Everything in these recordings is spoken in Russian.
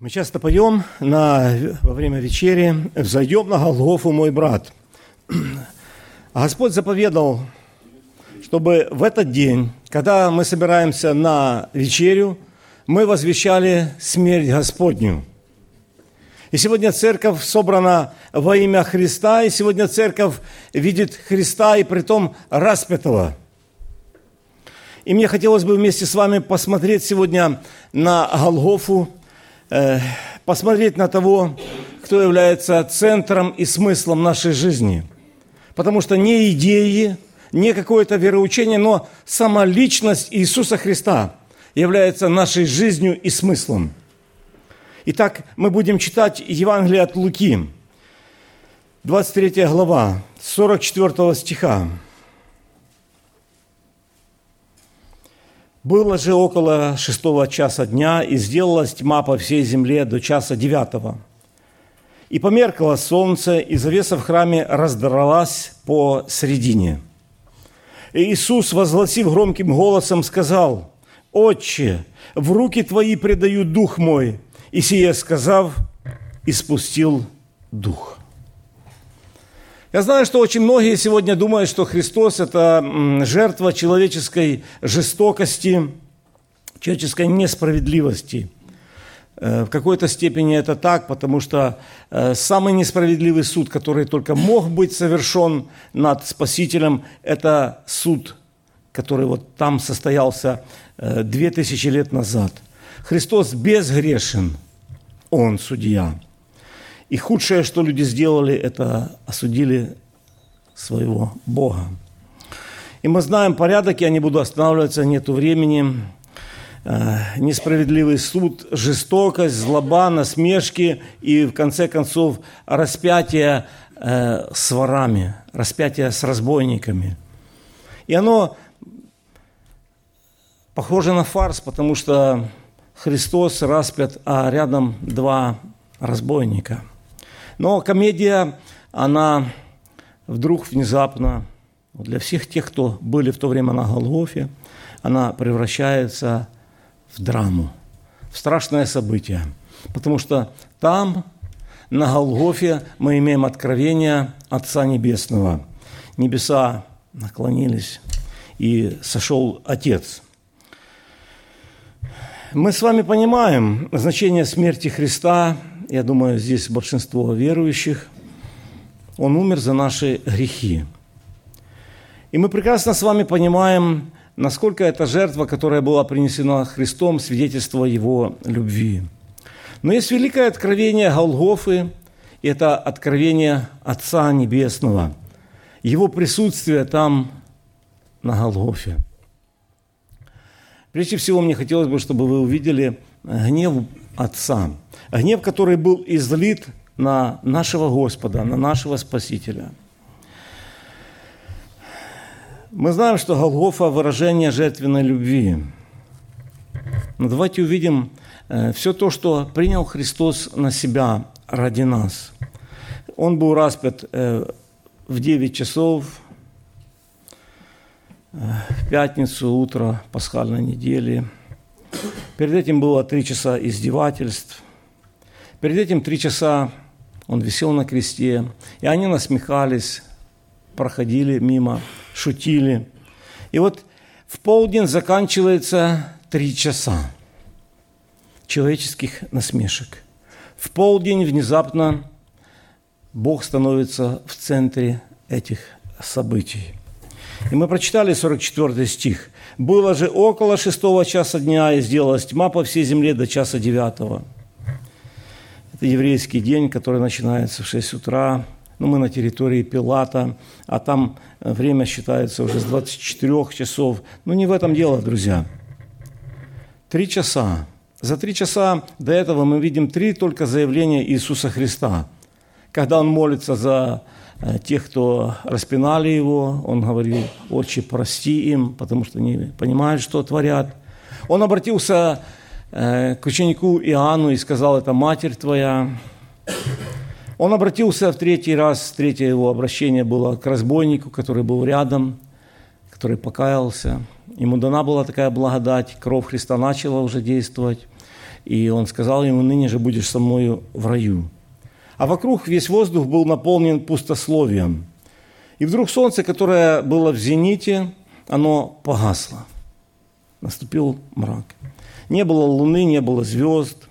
Мы часто поем на, во время вечери «Взойдем на Голгофу, мой брат». А Господь заповедал, чтобы в этот день, когда мы собираемся на вечерю, мы возвещали смерть Господню. И сегодня церковь собрана во имя Христа, и сегодня церковь видит Христа и притом распятого. И мне хотелось бы вместе с вами посмотреть сегодня на Голгофу, Э, посмотреть на того, кто является центром и смыслом нашей жизни. Потому что не идеи, не какое-то вероучение, но сама личность Иисуса Христа является нашей жизнью и смыслом. Итак, мы будем читать Евангелие от Луки, 23 глава, 44 стиха. Было же около шестого часа дня, и сделалась тьма по всей земле до часа девятого. И померкло солнце, и завеса в храме раздралась по средине. И Иисус, возгласив громким голосом, сказал, «Отче, в руки Твои предаю дух мой». И сие сказав, испустил дух. Я знаю, что очень многие сегодня думают, что Христос – это жертва человеческой жестокости, человеческой несправедливости. Э, в какой-то степени это так, потому что э, самый несправедливый суд, который только мог быть совершен над Спасителем, это суд, который вот там состоялся э, две тысячи лет назад. Христос безгрешен, Он судья. И худшее, что люди сделали, это осудили своего Бога. И мы знаем порядок, я не буду останавливаться, нету времени. Э, несправедливый суд, жестокость, злоба, насмешки и, в конце концов, распятие э, с ворами, распятие с разбойниками. И оно похоже на фарс, потому что Христос распят, а рядом два разбойника – но комедия, она вдруг внезапно, для всех тех, кто были в то время на Голгофе, она превращается в драму, в страшное событие. Потому что там, на Голгофе, мы имеем откровение Отца Небесного. Небеса наклонились, и сошел Отец. Мы с вами понимаем значение смерти Христа я думаю, здесь большинство верующих, Он умер за наши грехи. И мы прекрасно с вами понимаем, насколько эта жертва, которая была принесена Христом, свидетельство Его любви. Но есть великое откровение Голгофы, и это откровение Отца Небесного, Его присутствие там, на Голгофе. Прежде всего, мне хотелось бы, чтобы вы увидели гнев Отца – Гнев, который был излит на нашего Господа, на нашего Спасителя. Мы знаем, что Голгофа – выражение жертвенной любви. Но давайте увидим э, все то, что принял Христос на себя ради нас. Он был распят э, в 9 часов, э, в пятницу, утро пасхальной недели. Перед этим было три часа издевательств – Перед этим три часа он висел на кресте, и они насмехались, проходили мимо, шутили. И вот в полдень заканчивается три часа человеческих насмешек. В полдень внезапно Бог становится в центре этих событий. И мы прочитали 44 стих. «Было же около шестого часа дня, и сделалась тьма по всей земле до часа девятого». Это еврейский день, который начинается в 6 утра. Ну, мы на территории Пилата, а там э, время считается уже с 24 часов. Но не в этом дело, друзья. Три часа. За три часа до этого мы видим три только заявления Иисуса Христа. Когда Он молится за э, тех, кто распинали Его, Он говорил, «Отче, прости им, потому что не понимают, что творят». Он обратился к ученику Иоанну и сказал, это матерь твоя. Он обратился в третий раз, третье его обращение было к разбойнику, который был рядом, который покаялся. Ему дана была такая благодать, кровь Христа начала уже действовать. И он сказал ему, ныне же будешь со мною в раю. А вокруг весь воздух был наполнен пустословием. И вдруг солнце, которое было в зените, оно погасло. Наступил мрак. Не было луны, не было звезд.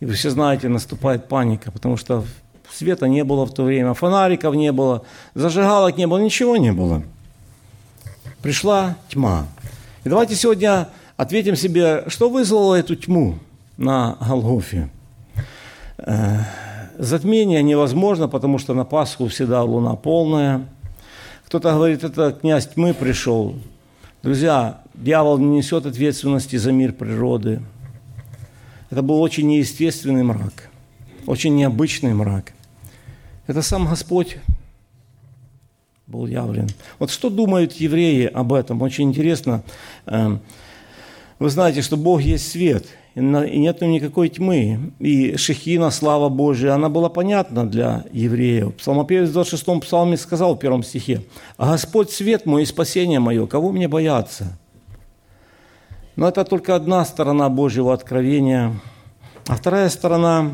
И вы все знаете, наступает паника, потому что света не было в то время, фонариков не было, зажигалок не было, ничего не было. Пришла тьма. И давайте сегодня ответим себе, что вызвало эту тьму на Голгофе. Э, затмение невозможно, потому что на Пасху всегда луна полная. Кто-то говорит, это князь тьмы пришел. Друзья, дьявол не несет ответственности за мир природы. Это был очень неестественный мрак, очень необычный мрак. Это сам Господь был явлен. Вот что думают евреи об этом? Очень интересно. Эм, вы знаете, что Бог есть свет, и нет никакой тьмы. И Шехина, слава Божия, она была понятна для евреев. Псалмопевец в 26-м псалме сказал в первом стихе, «А Господь свет мой и спасение мое, кого мне бояться?» Но это только одна сторона Божьего откровения. А вторая сторона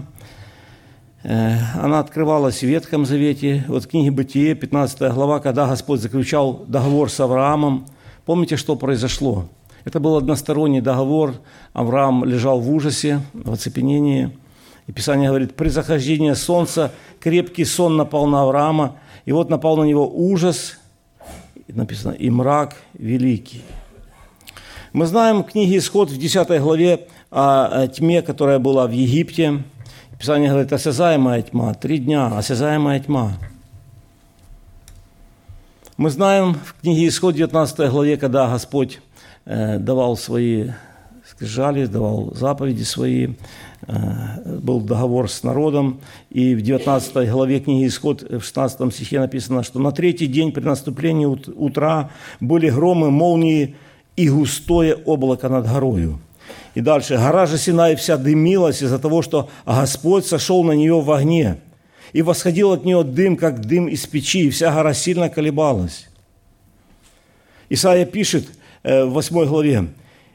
Э, она открывалась в Ветхом Завете. Вот в книге Бытие, 15 глава, когда Господь заключал договор с Авраамом, помните, что произошло? Это был односторонний договор. Авраам лежал в ужасе, в оцепенении. И Писание говорит, при захождении солнца крепкий сон напал на Авраама, и вот напал на него ужас, написано, и мрак великий. Мы знаем в книге «Исход» в 10 главе о тьме, которая была в Египте – Писание говорит, осязаемая тьма, три дня, осязаемая тьма. Мы знаем в книге Исход 19 главе, когда Господь давал свои скрижали, давал заповеди свои, э, был договор с народом, и в 19 главе книги Исход в 16 стихе написано, что на третий день при наступлении утра были громы, молнии и густое облако над горою. И дальше. Гора же Синай вся дымилась из-за того, что Господь сошел на нее в огне. И восходил от нее дым, как дым из печи, и вся гора сильно колебалась. Исаия пишет э, в 8 главе,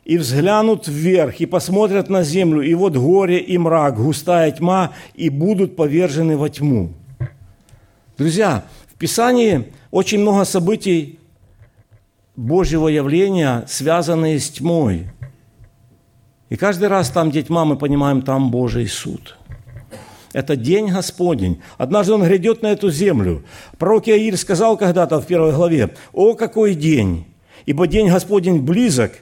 «И взглянут вверх, и посмотрят на землю, и вот горе и мрак, густая тьма, и будут повержены во тьму». Друзья, в Писании очень много событий Божьего явления, связанные с тьмой – и каждый раз там, где тьма, мы понимаем, там Божий суд. Это день Господень. Однажды Он грядет на эту землю. Пророк Иаир сказал когда-то в первой главе, «О, какой день! Ибо день Господень близок,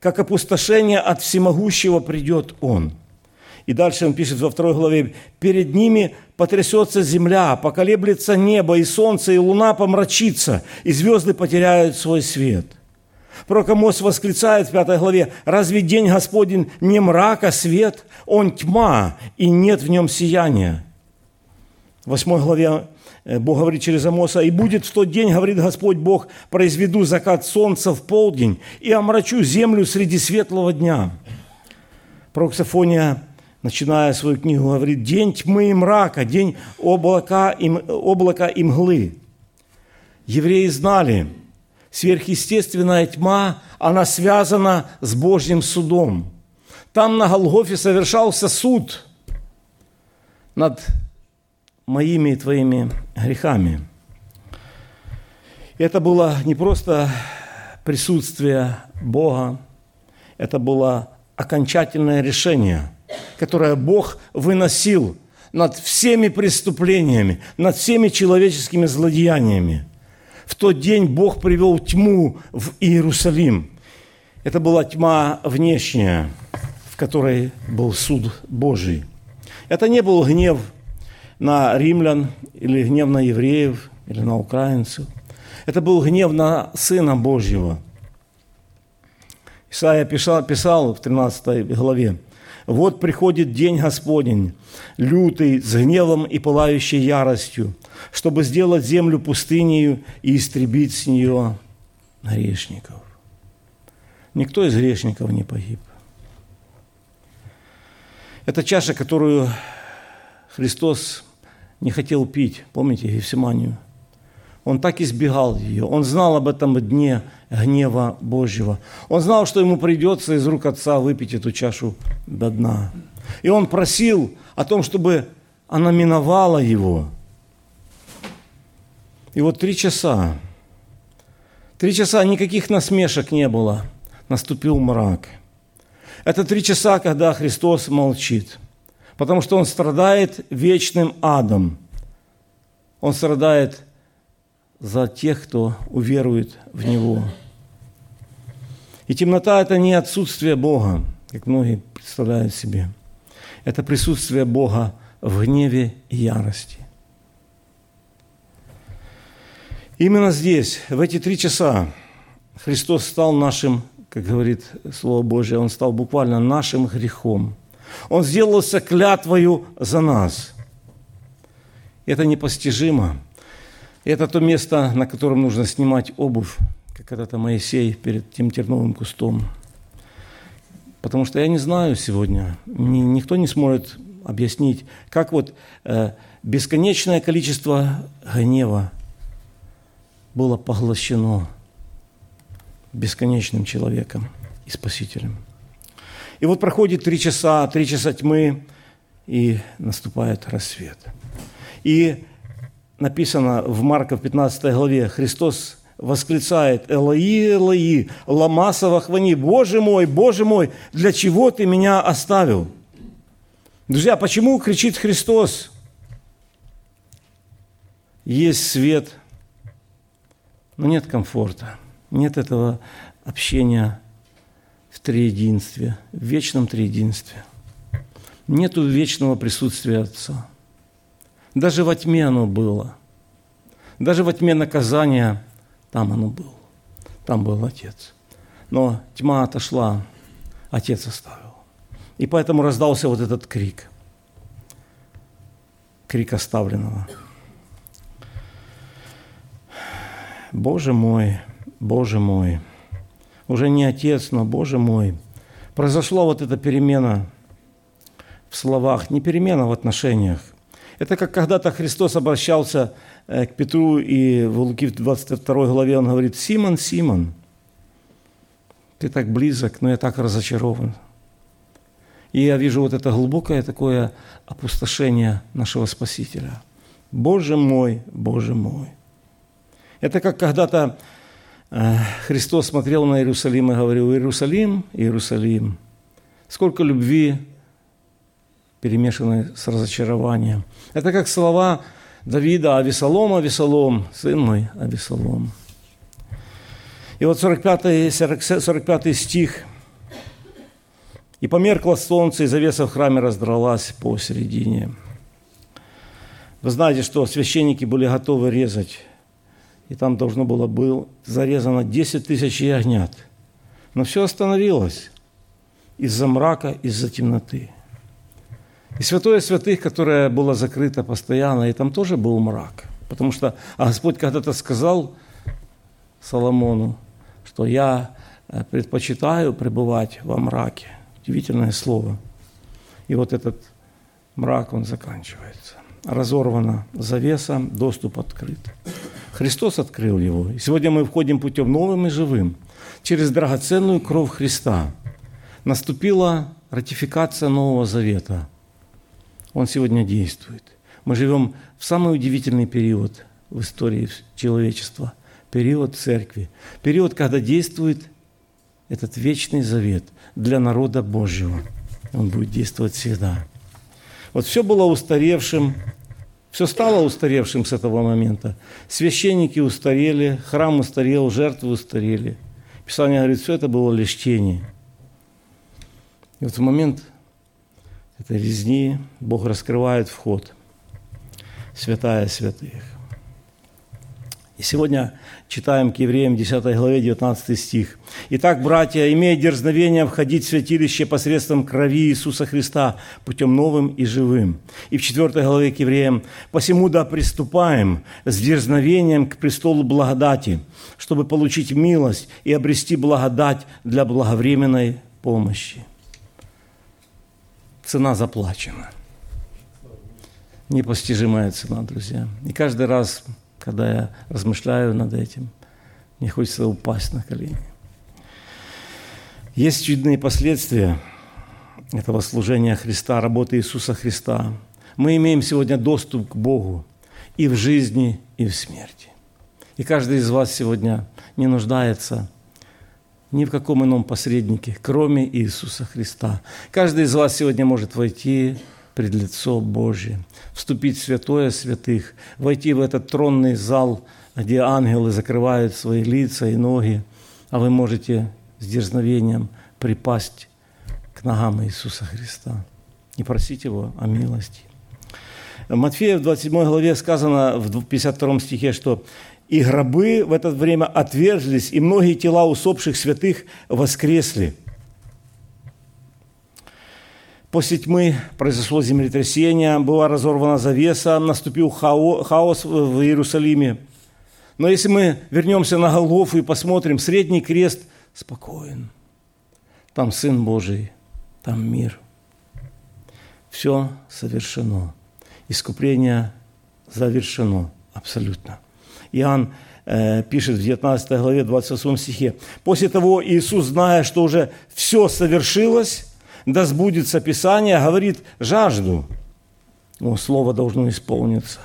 как опустошение от всемогущего придет Он». И дальше он пишет во второй главе, «Перед ними потрясется земля, поколеблется небо, и солнце, и луна помрачится, и звезды потеряют свой свет». Пророк Амос восклицает в пятой главе, «Разве день Господень не мрак, а свет? Он тьма, и нет в нем сияния». В восьмой главе э, Бог говорит через Амоса, «И будет в тот день, говорит Господь Бог, произведу закат солнца в полдень и омрачу землю среди светлого дня». Пророк Сафония, начиная свою книгу, говорит, «День тьмы и мрака, день облака и, облака и мглы». Евреи знали – сверхъестественная тьма, она связана с Божьим судом. Там на Голгофе совершался суд над моими и твоими грехами. Это было не просто присутствие Бога, это было окончательное решение, которое Бог выносил над всеми преступлениями, над всеми человеческими злодеяниями – в тот день Бог привел тьму в Иерусалим. Это была тьма внешняя, в которой был суд Божий. Это не был гнев на римлян или гнев на евреев или на украинцев. Это был гнев на Сына Божьего. Исаия писал, писал в 13 главе, «Вот приходит день Господень, лютый, с гневом и пылающей яростью, чтобы сделать землю пустынею и истребить с нее грешников. Никто из грешников не погиб. Это чаша, которую Христос не хотел пить, помните, Евсиманию? Он так избегал ее. Он знал об этом дне гнева Божьего. Он знал, что ему придется из рук отца выпить эту чашу до дна. И он просил о том, чтобы она миновала его. И вот три часа, три часа никаких насмешек не было. Наступил мрак. Это три часа, когда Христос молчит, потому что Он страдает вечным адом. Он страдает за тех, кто уверует в Него. И темнота – это не отсутствие Бога, как многие представляют себе. Это присутствие Бога в гневе и ярости. Именно здесь, в эти три часа, Христос стал нашим, как говорит Слово Божье, Он стал буквально нашим грехом. Он сделался клятвою за нас. Это непостижимо. Это то место, на котором нужно снимать обувь, как когда-то Моисей перед тем терновым кустом. Потому что я не знаю сегодня, никто не сможет объяснить, как вот э, бесконечное количество гнева было поглощено бесконечным человеком и Спасителем. И вот проходит три часа, три часа тьмы, и наступает рассвет. И написано в Марка в 15 главе, Христос восклицает, «Элои, Элои, ламасова хвани, Боже мой, Боже мой, для чего ты меня оставил?» Друзья, почему кричит Христос? Есть свет, но нет комфорта, нет этого общения в триединстве, в вечном триединстве. Нету вечного присутствия Отца – даже во тьме оно было. Даже во тьме наказания там оно было. Там был Отец. Но тьма отошла, Отец оставил. И поэтому раздался вот этот крик. Крик оставленного. Боже мой, Боже мой. Уже не Отец, но Боже мой. Произошла вот эта перемена в словах, не перемена в отношениях. Это как когда-то Христос обращался э, к Петру, и в Луки 22 главе он говорит, «Симон, Симон, ты так близок, но я так разочарован». И я вижу вот это глубокое такое опустошение нашего Спасителя. Боже мой, Боже мой. Это как когда-то Христос смотрел на Иерусалим и говорил, Иерусалим, Иерусалим, сколько любви перемешанные с разочарованием. Это как слова Давида «Авесолом, Авесолом, сын мой, Авесолом». И вот 45, 40, 45 стих. «И померкло солнце, и завеса в храме раздралась посередине». Вы знаете, что священники были готовы резать, и там должно было быть зарезано 10 тысяч ягнят. Но все остановилось из-за мрака, из-за темноты – и святое святых, которое было закрыто постоянно, и там тоже был мрак. Потому что а Господь когда-то сказал Соломону, что я э, предпочитаю пребывать во мраке. Удивительное слово. И вот этот мрак, он заканчивается. Разорвана завеса, доступ открыт. Христос открыл его. И сегодня мы входим путем новым и живым. Через драгоценную кровь Христа наступила ратификация Нового Завета – он сегодня действует. Мы живем в самый удивительный период в истории человечества, период церкви, период, когда действует этот вечный завет для народа Божьего. Он будет действовать всегда. Вот все было устаревшим, все стало устаревшим с этого момента. Священники устарели, храм устарел, жертвы устарели. Писание говорит, все это было лишь тени. И вот в момент этой резни Бог раскрывает вход. Святая святых. И сегодня читаем к евреям 10 главе 19 стих. «Итак, братья, имея дерзновение входить в святилище посредством крови Иисуса Христа путем новым и живым». И в 4 главе к евреям «Посему да приступаем с дерзновением к престолу благодати, чтобы получить милость и обрести благодать для благовременной помощи» цена заплачена. Непостижимая цена, друзья. И каждый раз, когда я размышляю над этим. Мне хочется упасть на колени. Есть чудные последствия этого служения Христа, работы Иисуса Христа. Мы имеем сегодня доступ к Богу и в жизни, и в смерти. И каждый из вас сегодня не нуждается ни в каком ином посреднике, кроме Иисуса Христа. Каждый из вас сегодня может войти пред лицо Божье, вступить в святое святых, войти в этот тронный зал, где ангелы закрывают свои лица и ноги, а вы можете с дерзновением припасть к ногам Иисуса Христа и просить Его о милости. Матфея в 27 главе сказано в 52 стихе, что «И гробы в это время отверзлись, и многие тела усопших святых воскресли». После тьмы произошло землетрясение, была разорвана завеса, наступил хаос в Иерусалиме. Но если мы вернемся на Голгофу и посмотрим, средний крест спокоен. Там Сын Божий, там мир. Все совершено. Искупление завершено абсолютно. Иоанн э, пишет в 19 главе 28 стихе. «После того Иисус, зная, что уже все совершилось, да сбудется Писание, говорит, жажду. О, слово должно исполниться.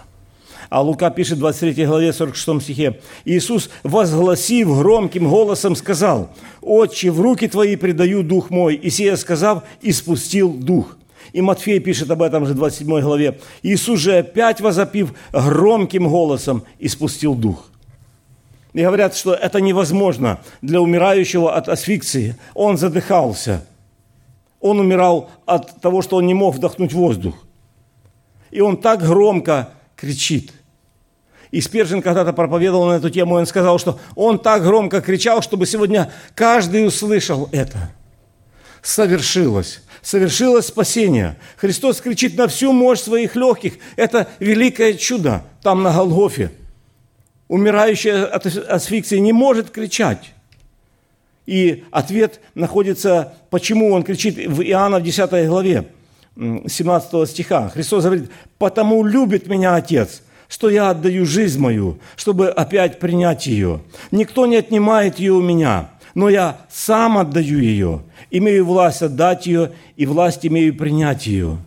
А Лука пишет в 23 главе 46 стихе. Иисус, возгласив громким голосом, сказал, «Отче, в руки Твои предаю Дух мой». И сия сказав, и спустил Дух. И Матфей пишет об этом же в 27 главе. Иисус же опять возопив громким голосом, и спустил Дух. И говорят, что это невозможно для умирающего от асфиксии. Он задыхался – он умирал от того, что он не мог вдохнуть воздух. И он так громко кричит. И Спержин когда-то проповедовал на эту тему, и он сказал, что он так громко кричал, чтобы сегодня каждый услышал это. Совершилось. Совершилось спасение. Христос кричит на всю мощь своих легких. Это великое чудо там на Голгофе. Умирающий от асфиксии не может кричать. И ответ находится, почему он кричит в Иоанна в 10 главе, 17 стиха. Христос говорит, «Потому любит меня Отец, что я отдаю жизнь мою, чтобы опять принять ее. Никто не отнимает ее у меня, но я сам отдаю ее, имею власть отдать ее и власть имею принять ее».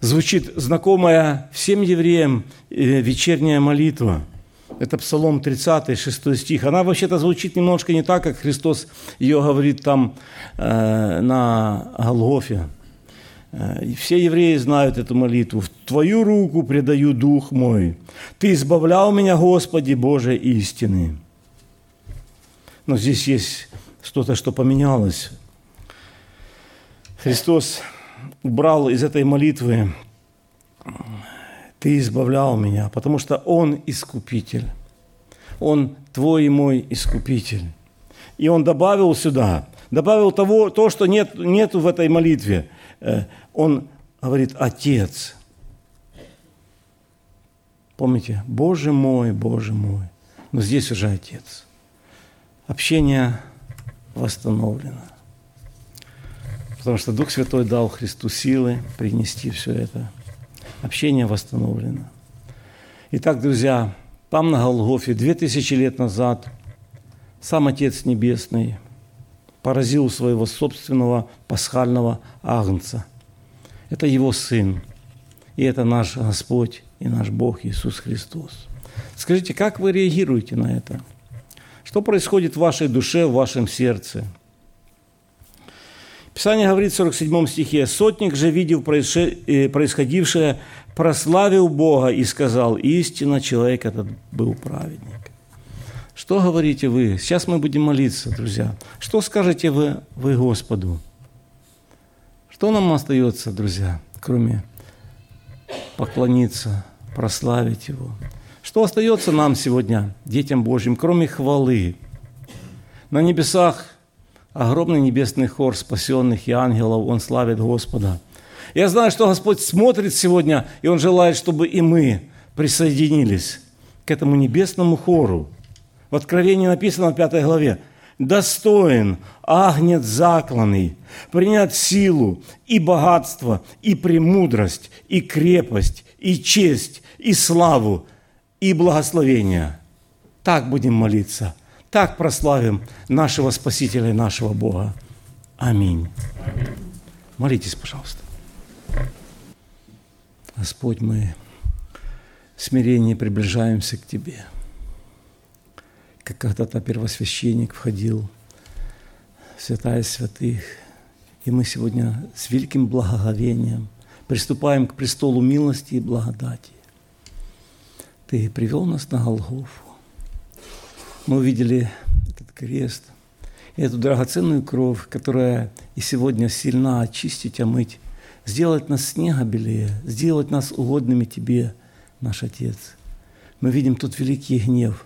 Звучит знакомая всем евреям э, вечерняя молитва – это Псалом 30, 6 стих. Она вообще-то звучит немножко не так, как Христос ее говорит там э, на Голгофе. Э, все евреи знают эту молитву. «В Твою руку предаю Дух мой. Ты избавлял меня, Господи, Боже истины». Но здесь есть что-то, что поменялось. Христос убрал из этой молитвы ты избавлял меня, потому что Он искупитель. Он твой и мой искупитель. И Он добавил сюда, добавил того, то, что нет, нет в этой молитве. Э, он говорит, Отец. Помните, Боже мой, Боже мой. Но здесь уже Отец. Общение восстановлено. Потому что Дух Святой дал Христу силы принести все это – общение восстановлено. Итак, друзья, там на Голгофе, две тысячи лет назад, сам Отец Небесный поразил своего собственного пасхального агнца. Это Его Сын, и это наш Господь и наш Бог Иисус Христос. Скажите, как вы реагируете на это? Что происходит в вашей душе, в вашем сердце – Писание говорит в 47 стихе, «Сотник же, видев э, происходившее, прославил Бога и сказал, истинно человек этот был праведник». Что говорите вы? Сейчас мы будем молиться, друзья. Что скажете вы, вы Господу? Что нам остается, друзья, кроме поклониться, прославить Его? Что остается нам сегодня, детям Божьим, кроме хвалы? На небесах – огромный небесный хор спасенных и ангелов, он славит Господа. Я знаю, что Господь смотрит сегодня, и Он желает, чтобы и мы присоединились к этому небесному хору. В Откровении написано в пятой главе, «Достоин агнец закланный, принять силу и богатство, и премудрость, и крепость, и честь, и славу и благословения. Так будем молиться, так прославим нашего Спасителя и нашего Бога. Аминь. Молитесь, пожалуйста. Господь, мы в смирении приближаемся к Тебе. Как когда-то первосвященник входил в святая святых, и мы сегодня с великим благоговением приступаем к престолу милости и благодати. Ты привел нас на Голгофу. Мы увидели этот крест – эту драгоценную кровь, которая и сегодня сильна очистить, омыть, сделать нас снега белее, сделать нас угодными Тебе, наш Отец. Мы видим тот великий гнев,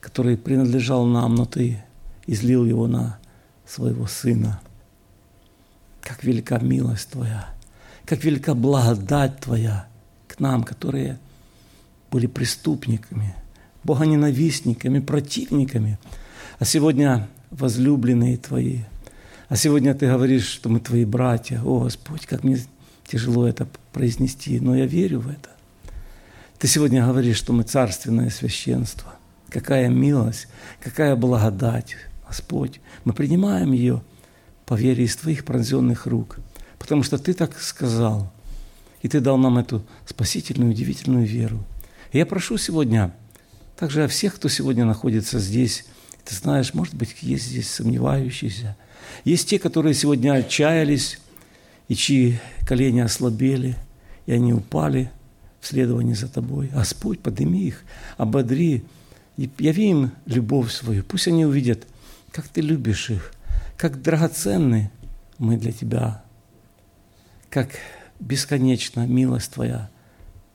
который принадлежал нам, но Ты излил его на своего Сына. Как велика милость Твоя, как велика благодать Твоя к нам, которые были преступниками, богоненавистниками, противниками. А сегодня возлюбленные Твои. А сегодня Ты говоришь, что мы Твои братья. О, Господь, как мне тяжело это произнести, но я верю в это. Ты сегодня говоришь, что мы царственное священство. Какая милость, какая благодать, Господь. Мы принимаем ее по вере из Твоих пронзенных рук, потому что Ты так сказал, и Ты дал нам эту спасительную, удивительную веру. И я прошу сегодня также о всех, кто сегодня находится здесь, ты знаешь, может быть, есть здесь сомневающиеся. Есть те, которые сегодня отчаялись, и чьи колени ослабели, и они упали в следовании за тобой. Господь, подними их, ободри, и яви им любовь свою. Пусть они увидят, как ты любишь их, как драгоценны мы для тебя, как бесконечна милость твоя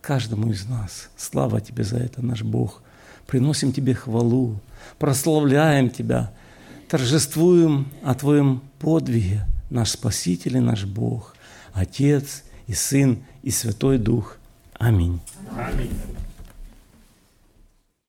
каждому из нас. Слава тебе за это, наш Бог. Приносим тебе хвалу, прославляем Тебя, торжествуем о Твоем подвиге, наш Спаситель и наш Бог, Отец и Сын и Святой Дух. Аминь. Аминь.